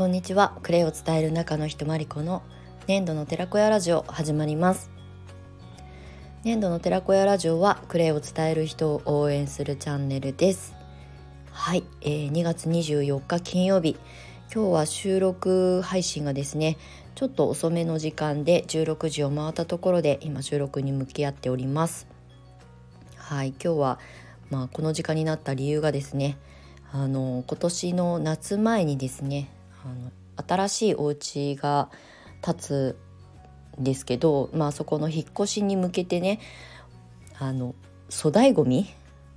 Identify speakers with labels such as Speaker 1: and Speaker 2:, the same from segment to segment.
Speaker 1: こんにちは。クレイを伝える中の人まりこの粘土の寺子屋ラジオ始まります。粘土の寺子屋ラジオはクレイを伝える人を応援するチャンネルです。はい、えー、2月24日金曜日。今日は収録配信がですねちょっと遅めの時間で16時を回ったところで今収録に向き合っております。はい。今日はまあこの時間になった理由がですねあの今年の夏前にですねあの新しいお家が建つんですけど、まあ、そこの引っ越しに向けてねあの粗大ごみっ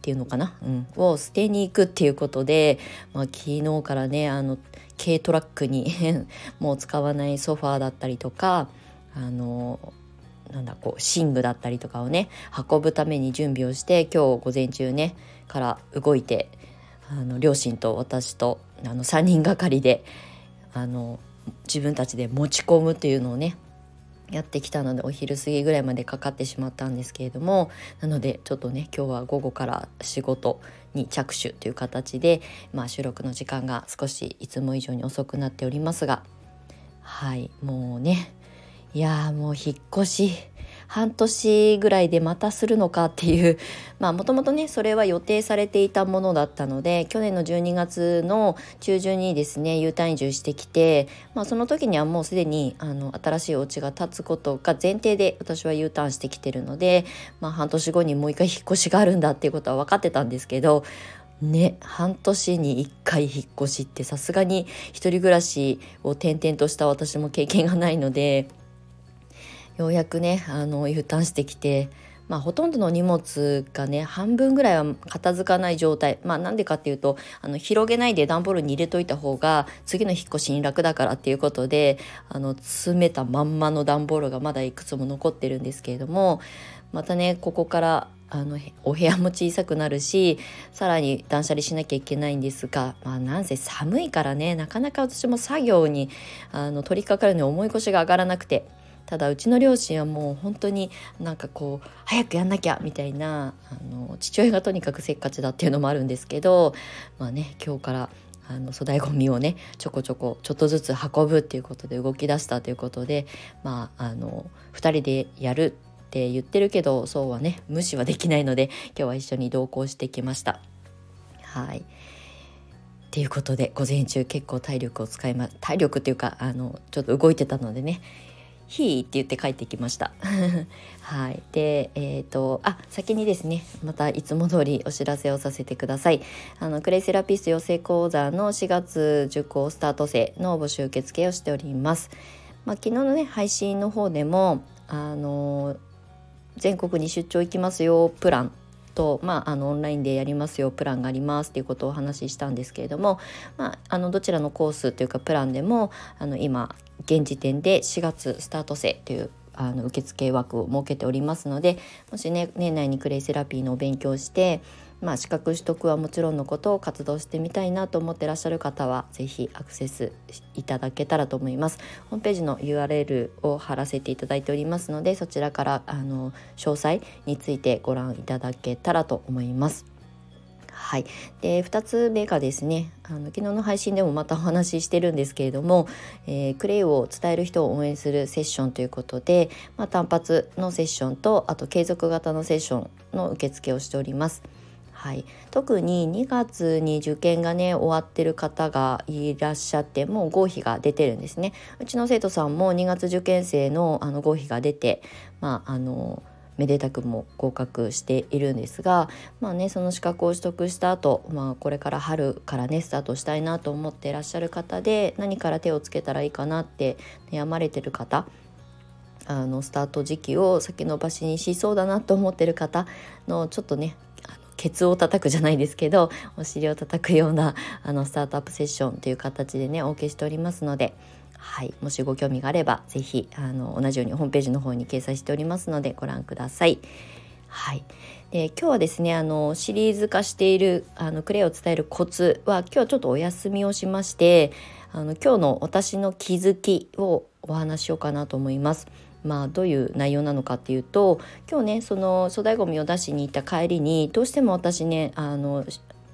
Speaker 1: ていうのかな、うん、を捨てに行くっていうことで、まあ、昨日からねあの軽トラックに もう使わないソファーだったりとかあのなんだこう寝具だったりとかをね運ぶために準備をして今日午前中ねから動いてあの両親と私とあの3人がかりであの自分たちで持ち込むっていうのをねやってきたのでお昼過ぎぐらいまでかかってしまったんですけれどもなのでちょっとね今日は午後から仕事に着手という形で、まあ、収録の時間が少しいつも以上に遅くなっておりますがはいもうねいやもう引っ越し半年ぐらいでまたするのかっていう まあもともとねそれは予定されていたものだったので去年の12月の中旬にですね U ターン移住してきて、まあ、その時にはもうすでにあの新しいお家が建つことが前提で私は U ターンしてきてるので、まあ、半年後にもう一回引っ越しがあるんだっていうことは分かってたんですけどね半年に1回引っ越しってさすがに一人暮らしを転々とした私も経験がないので。ようやくねあの U ターンしてきて、まあ、ほとんどの荷物がね半分ぐらいは片付かない状態まあなんでかっていうとあの広げないで段ボールに入れといた方が次の引っ越しに楽だからっていうことであの詰めたまんまの段ボールがまだいくつも残ってるんですけれどもまたねここからあのお部屋も小さくなるしさらに断捨離しなきゃいけないんですが、まあ、なんせ寒いからねなかなか私も作業にあの取り掛かるのに重い腰が上がらなくて。ただうちの両親はもう本当になんかこう早くやんなきゃみたいなあの父親がとにかくせっかちだっていうのもあるんですけどまあね今日からあの粗大ごみをねちょこちょこちょっとずつ運ぶっていうことで動き出したということでまああの2人でやるって言ってるけどそうはね無視はできないので今日は一緒に同行してきました。はいということで午前中結構体力を使いま体力っていうかあのちょっと動いてたのでねひーって言って帰ってきました。はい。で、えっ、ー、と、あ、先にですね、またいつも通りお知らせをさせてください。あの、クレイセラピスト養成講座の4月受講スタート生の募集受付をしております。まあ、昨日のね、配信の方でも、あの、全国に出張行きますよ、プランと、まあ、あのオンラインでやりますよプランがありますっていうことをお話ししたんですけれども、まあ、あのどちらのコースというかプランでもあの今現時点で4月スタート生というあの受付枠を設けておりますのでもしね年内にクレイセラピーのお勉強してまあ、資格取得はもちろんのことを活動してみたいなと思ってらっしゃる方は是非アクセスいただけたらと思います。ホームページの URL を貼らせていただいておりますのでそちらからあの詳細についてご覧いただけたらと思います。はい、で2つ目がですねあの昨日の配信でもまたお話ししてるんですけれども、えー、クレイを伝える人を応援するセッションということで、まあ、単発のセッションとあと継続型のセッションの受付をしております。はい、特に2月に受験がね終わってる方がいらっしゃってもう合否が出てるんですね。うちの生徒さんも2月受験生のあの合否が出てまああのめでたくも合格しているんですがまあねその資格を取得した後、まあこれから春からねスタートしたいなと思っていらっしゃる方で何から手をつけたらいいかなって悩まれてる方あのスタート時期を先延ばしにしそうだなと思ってる方のちょっとねケツを叩くじゃないですけどお尻を叩くようなあのスタートアップセッションという形でねお受けしておりますので。はい、もしご興味があれば是非あの同じようにホームページの方に掲載しておりますのでご覧ください。はい、で今日はですねあのシリーズ化しているあのクレイを伝えるコツは今日はちょっとお休みをしましてあの今日の私の気づきをお話しようかなと思います。まあ、どういう内容なのかっていうと今日ねその粗大ごみを出しに行った帰りにどうしても私ねあの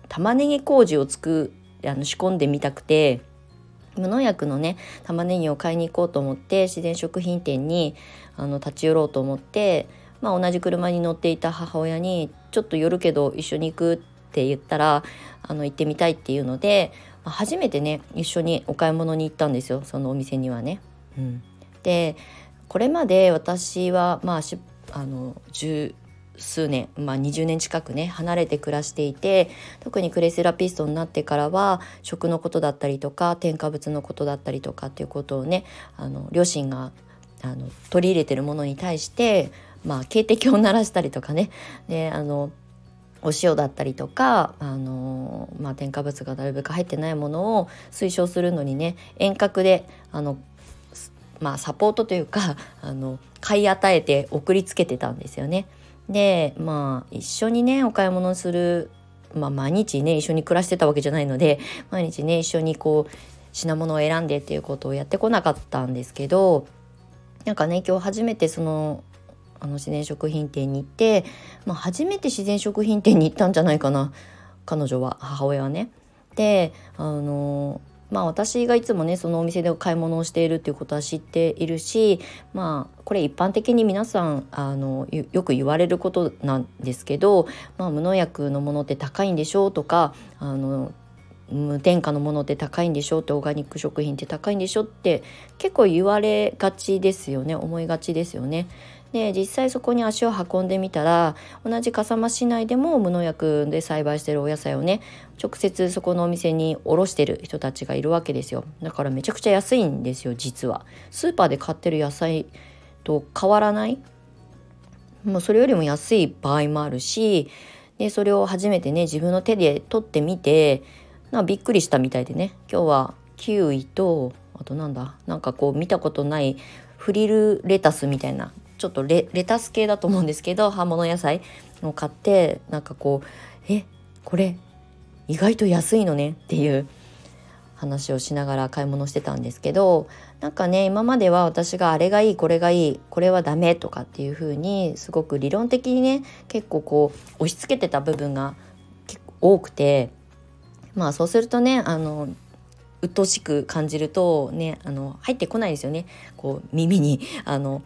Speaker 1: 玉ねぎ麹をつくあの仕込んでみたくて無農薬のね玉ねぎを買いに行こうと思って自然食品店にあの立ち寄ろうと思って、まあ、同じ車に乗っていた母親に「ちょっと寄るけど一緒に行く?」って言ったらあの行ってみたいっていうので、まあ、初めてね一緒にお買い物に行ったんですよそのお店にはね。うん、でこれまで私はまああの10数年、まあ、20年近くね離れて暮らしていて特にクレセラピストになってからは食のことだったりとか添加物のことだったりとかっていうことをねあの両親があの取り入れてるものに対して、まあ、警笛を鳴らしたりとかね。であのお塩だったりとか、あのまあ、添加物がなるべく入ってないものを推奨するのにね遠隔であの、まあ、サポートというか あの買い与えて送りつけてたんですよね。でまあ一緒にねお買い物する、まあ、毎日ね一緒に暮らしてたわけじゃないので 毎日ね一緒にこう品物を選んでっていうことをやってこなかったんですけどなんかね今日初めてそのあの自然食品店に行って、まあ、初めて自然食品店に行ったんじゃないかな彼女は母親はね。であのまあ私がいつもねそのお店で買い物をしているっていうことは知っているしまあこれ一般的に皆さんあのよく言われることなんですけど、まあ、無農薬のものって高いんでしょうとかあの無添加のものって高いんでしょうってオーガニック食品って高いんでしょって結構言われがちですよね思いがちですよね。で実際そこに足を運んでみたら同じ笠間市内でも無農薬で栽培してるお野菜をね直接そこのお店に卸してる人たちがいるわけですよ。だからめちゃくちゃ安いんですよ実は。スーパーで買ってる野菜と変わらない？もうそれよりも安い場合もあるしでそれを初めてね自分の手で取ってみてなびっくりしたみたいでね。今日はキウイとあとなんだ？なんかこう見たことないフリルレタスみたいなちょっとレタス系だと思うんですけど葉物野菜を買ってなんかこうえこれ意外と安いのねっていう話をしながら買い物してたんですけどなんかね今までは私があれがいいこれがいいこれはダメとかっていう風にすごく理論的にね結構こう押し付けてた部分が結構多くてまあそうするとねあの鬱陶しく感じるとねあの入ってこないですよね。こう耳にあの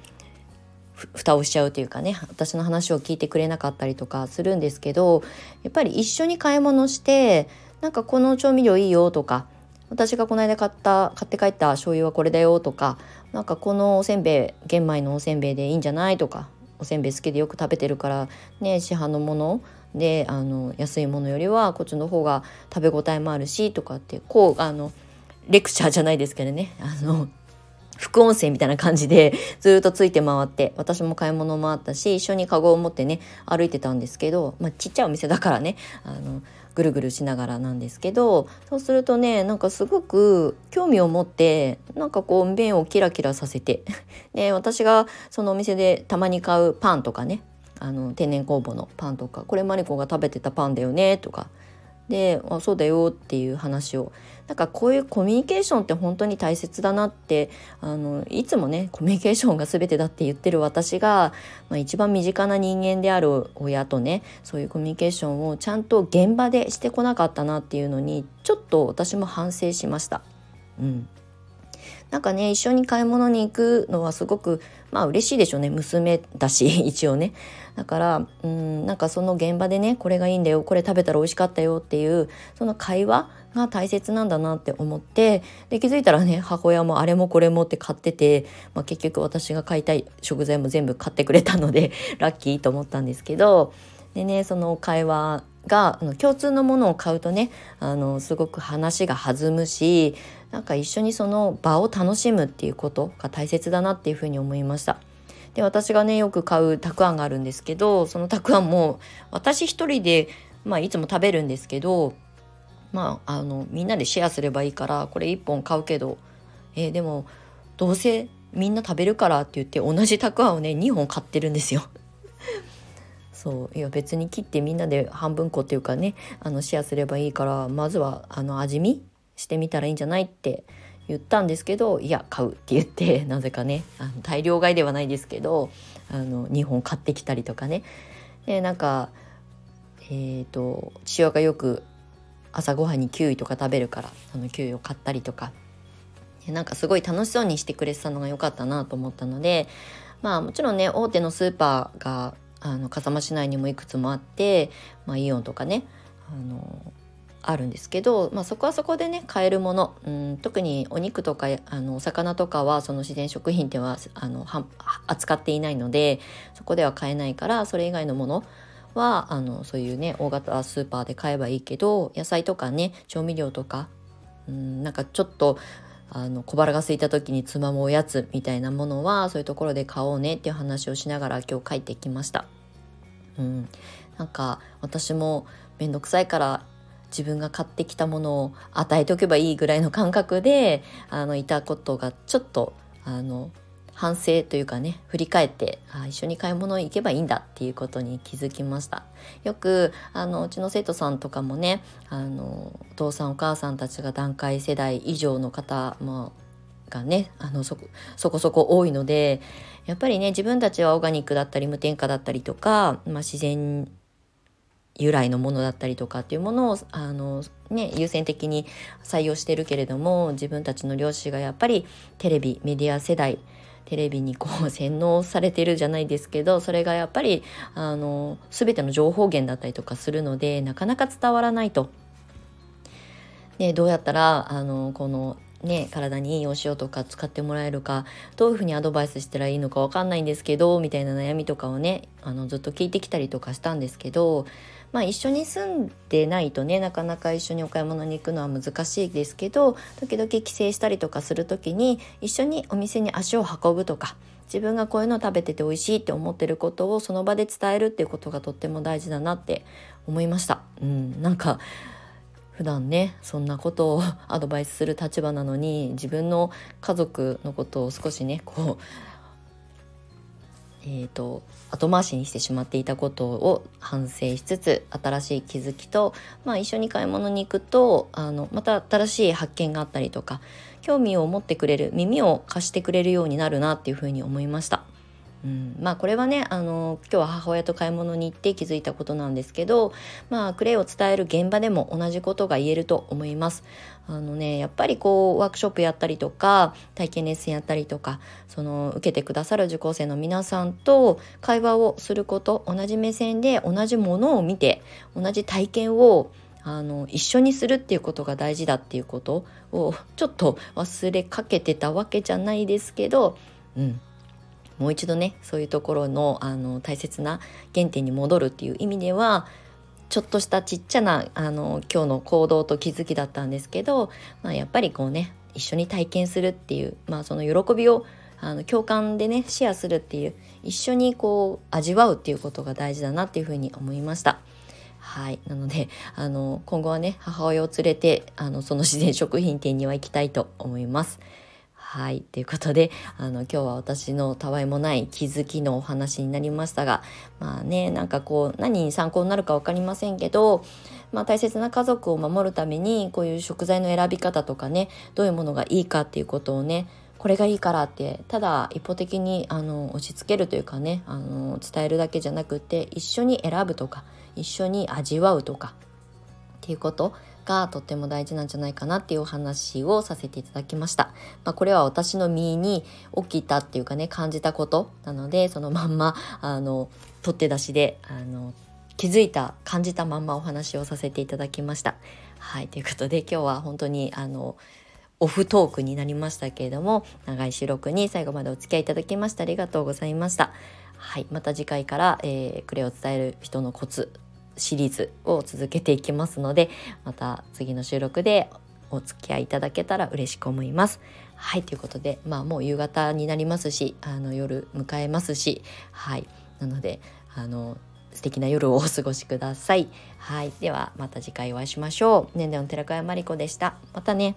Speaker 1: 蓋をしちゃうというかね私の話を聞いてくれなかったりとかするんですけどやっぱり一緒に買い物してなんかこの調味料いいよとか私がこの間買った買って帰った醤油はこれだよとかなんかこのおせんべい玄米のおせんべいでいいんじゃないとかおせんべい好きでよく食べてるからね市販のものであの安いものよりはこっちの方が食べ応えもあるしとかってこうあのレクチャーじゃないですけどねあの副音声みたいな感じで ずっとついて回って私も買い物もあったし一緒にカゴを持ってね歩いてたんですけど、まあ、ちっちゃいお店だからねあのぐるぐるしながらなんですけどそうするとねなんかすごく興味を持ってなんかこう目をキラキラさせて で私がそのお店でたまに買うパンとかねあの天然酵母のパンとかこれマリコが食べてたパンだよねとかであそうだよっていう話をなんかこういうコミュニケーションって本当に大切だなってあのいつもねコミュニケーションが全てだって言ってる私が、まあ、一番身近な人間である親とねそういうコミュニケーションをちゃんと現場でしてこなかったなっていうのにちょっと私も反省しました。うんなんかね一緒に買い物に行くのはすごくまあ嬉しいでしょうね。娘だし 一応ね。だからうんなんかその現場でねこれがいいんだよ。これ食べたら美味しかったよっていうその会話が大切なんだなって思ってで気づいたらね母親もあれもこれもって買ってて、まあ、結局私が買いたい食材も全部買ってくれたのでラッキーと思ったんですけどでねその会話があの共通のものを買うとねあのすごく話が弾むしなんか一緒にその場を楽しむっていうことが大切だなっていうふうに思いました。で私がねよく買うたくあんがあるんですけどそのたくあんも私一人で、まあ、いつも食べるんですけどまああのみんなでシェアすればいいからこれ1本買うけど、えー、でもどうせみんな食べるからって言って同じたくあんをね2本買ってるんですよ。そう。いや別に切ってみんなで半分こっていうかねあのシェアすればいいからまずはあの味見してみたらいいんじゃないって言ったんですけどいや買うって言って なぜかねあの大量買いではないですけどあの2本買ってきたりとかね。でなんかえーと父親がよく朝ごはんにキウイとか食べるからあのキウイを買ったりとか。なんかすごい楽しそうにしてくれてたのが良かったなと思ったのでまあもちろんね大手のスーパーがあの笠間市内にもいくつもあって、まあ、イオンとかねあのあるんですけど、まあ、そこはそこでね買えるもの、うん、特にお肉とかあのお魚とかはその自然食品ではあのは扱っていないのでそこでは買えないからそれ以外のものはあのそういうね大型スーパーで買えばいいけど野菜とかね調味料とか、うん、なんかちょっとあの小腹が空いた時につまむおやつみたいなものはそういうところで買おうねっていう話をしながら今日帰ってきました。うん、なんか私も面倒くさいから自分が買ってきたものを与えておけばいいぐらいの感覚であのいたことがちょっとあの反省というかね振り返ってあ一緒に買い物行けばいいんだっていうことに気づきました。よくあのうちの生徒さんとかもねあのお父さんお母さんたちが団塊世代以上の方もがねあのそこそこそこ多いのでやっぱりね自分たちはオーガニックだったり無添加だったりとか、まあ、自然由来のものだったりとかっていうものをあの、ね、優先的に採用してるけれども自分たちの両親がやっぱりテレビメディア世代テレビにこう洗脳されてるじゃないですけどそれがやっぱりあの全ての情報源だったりとかするのでなかなか伝わらないと。でどうやったらあのこのね、体にいいお塩とか使ってもらえるかどういうふうにアドバイスしたらいいのか分かんないんですけどみたいな悩みとかをねあのずっと聞いてきたりとかしたんですけどまあ一緒に住んでないとねなかなか一緒にお買い物に行くのは難しいですけど時々帰省したりとかする時に一緒にお店に足を運ぶとか自分がこういうの食べてて美味しいって思ってることをその場で伝えるっていうことがとっても大事だなって思いました。うん、なんか普段ねそんなことを アドバイスする立場なのに自分の家族のことを少しねこうえーと、後回しにしてしまっていたことを反省しつつ新しい気づきと、まあ、一緒に買い物に行くとあのまた新しい発見があったりとか興味を持ってくれる耳を貸してくれるようになるなっていうふうに思いました。うん、まあこれはねあの今日は母親と買い物に行って気づいたことなんですけどまあクレイを伝える現場でも同じことが言えると思います。あのねやっぱりこうワークショップやったりとか体験レッスンやったりとかその受けてくださる受講生の皆さんと会話をすること同じ目線で同じものを見て同じ体験をあの一緒にするっていうことが大事だっていうことをちょっと忘れかけてたわけじゃないですけど、うん、もう一度ねそういうところのあの大切な原点に戻るっていう意味ではちょっとしたちっちゃなあの今日の行動と気づきだったんですけど、まあ、やっぱりこうね一緒に体験するっていう、まあ、その喜びをあの共感でねシェアするっていう一緒にこう味わうっていうことが大事だなっていうふうに思いました。はいなのであの今後はね母親を連れてあのその自然食品店には行きたいと思います。はい。ということで、あの、今日は私のたわいもない気づきのお話になりましたが、まあね、なんかこう、何に参考になるか分かりませんけど、まあ大切な家族を守るために、こういう食材の選び方とかね、どういうものがいいかっていうことをね、これがいいからってただ一方的にあの押し付けるというかねあの伝えるだけじゃなくて一緒に選ぶとか一緒に味わうとかっていうことがとっても大事なんじゃないかなっていうお話をさせていただきました。まあ、これは私の身に起きたっていうかね感じたことなのでそのまんまあの取って出しであの気づいた感じたまんまお話をさせていただきました。はいということで今日は本当にあのオフトークになりましたけれども長い収録に最後までお付き合いいただきましてありがとうございました。はい、また次回から、えー、クレを伝える人のコツシリーズを続けていきますのでまた次の収録でお付き合いいただけたら嬉しく思います。はいということでまあもう夕方になりますしあの夜迎えますしはいなのであの素敵な夜をお過ごしください。はいではまた次回お会いしましょう。年齢の寺川真理子でした。またね。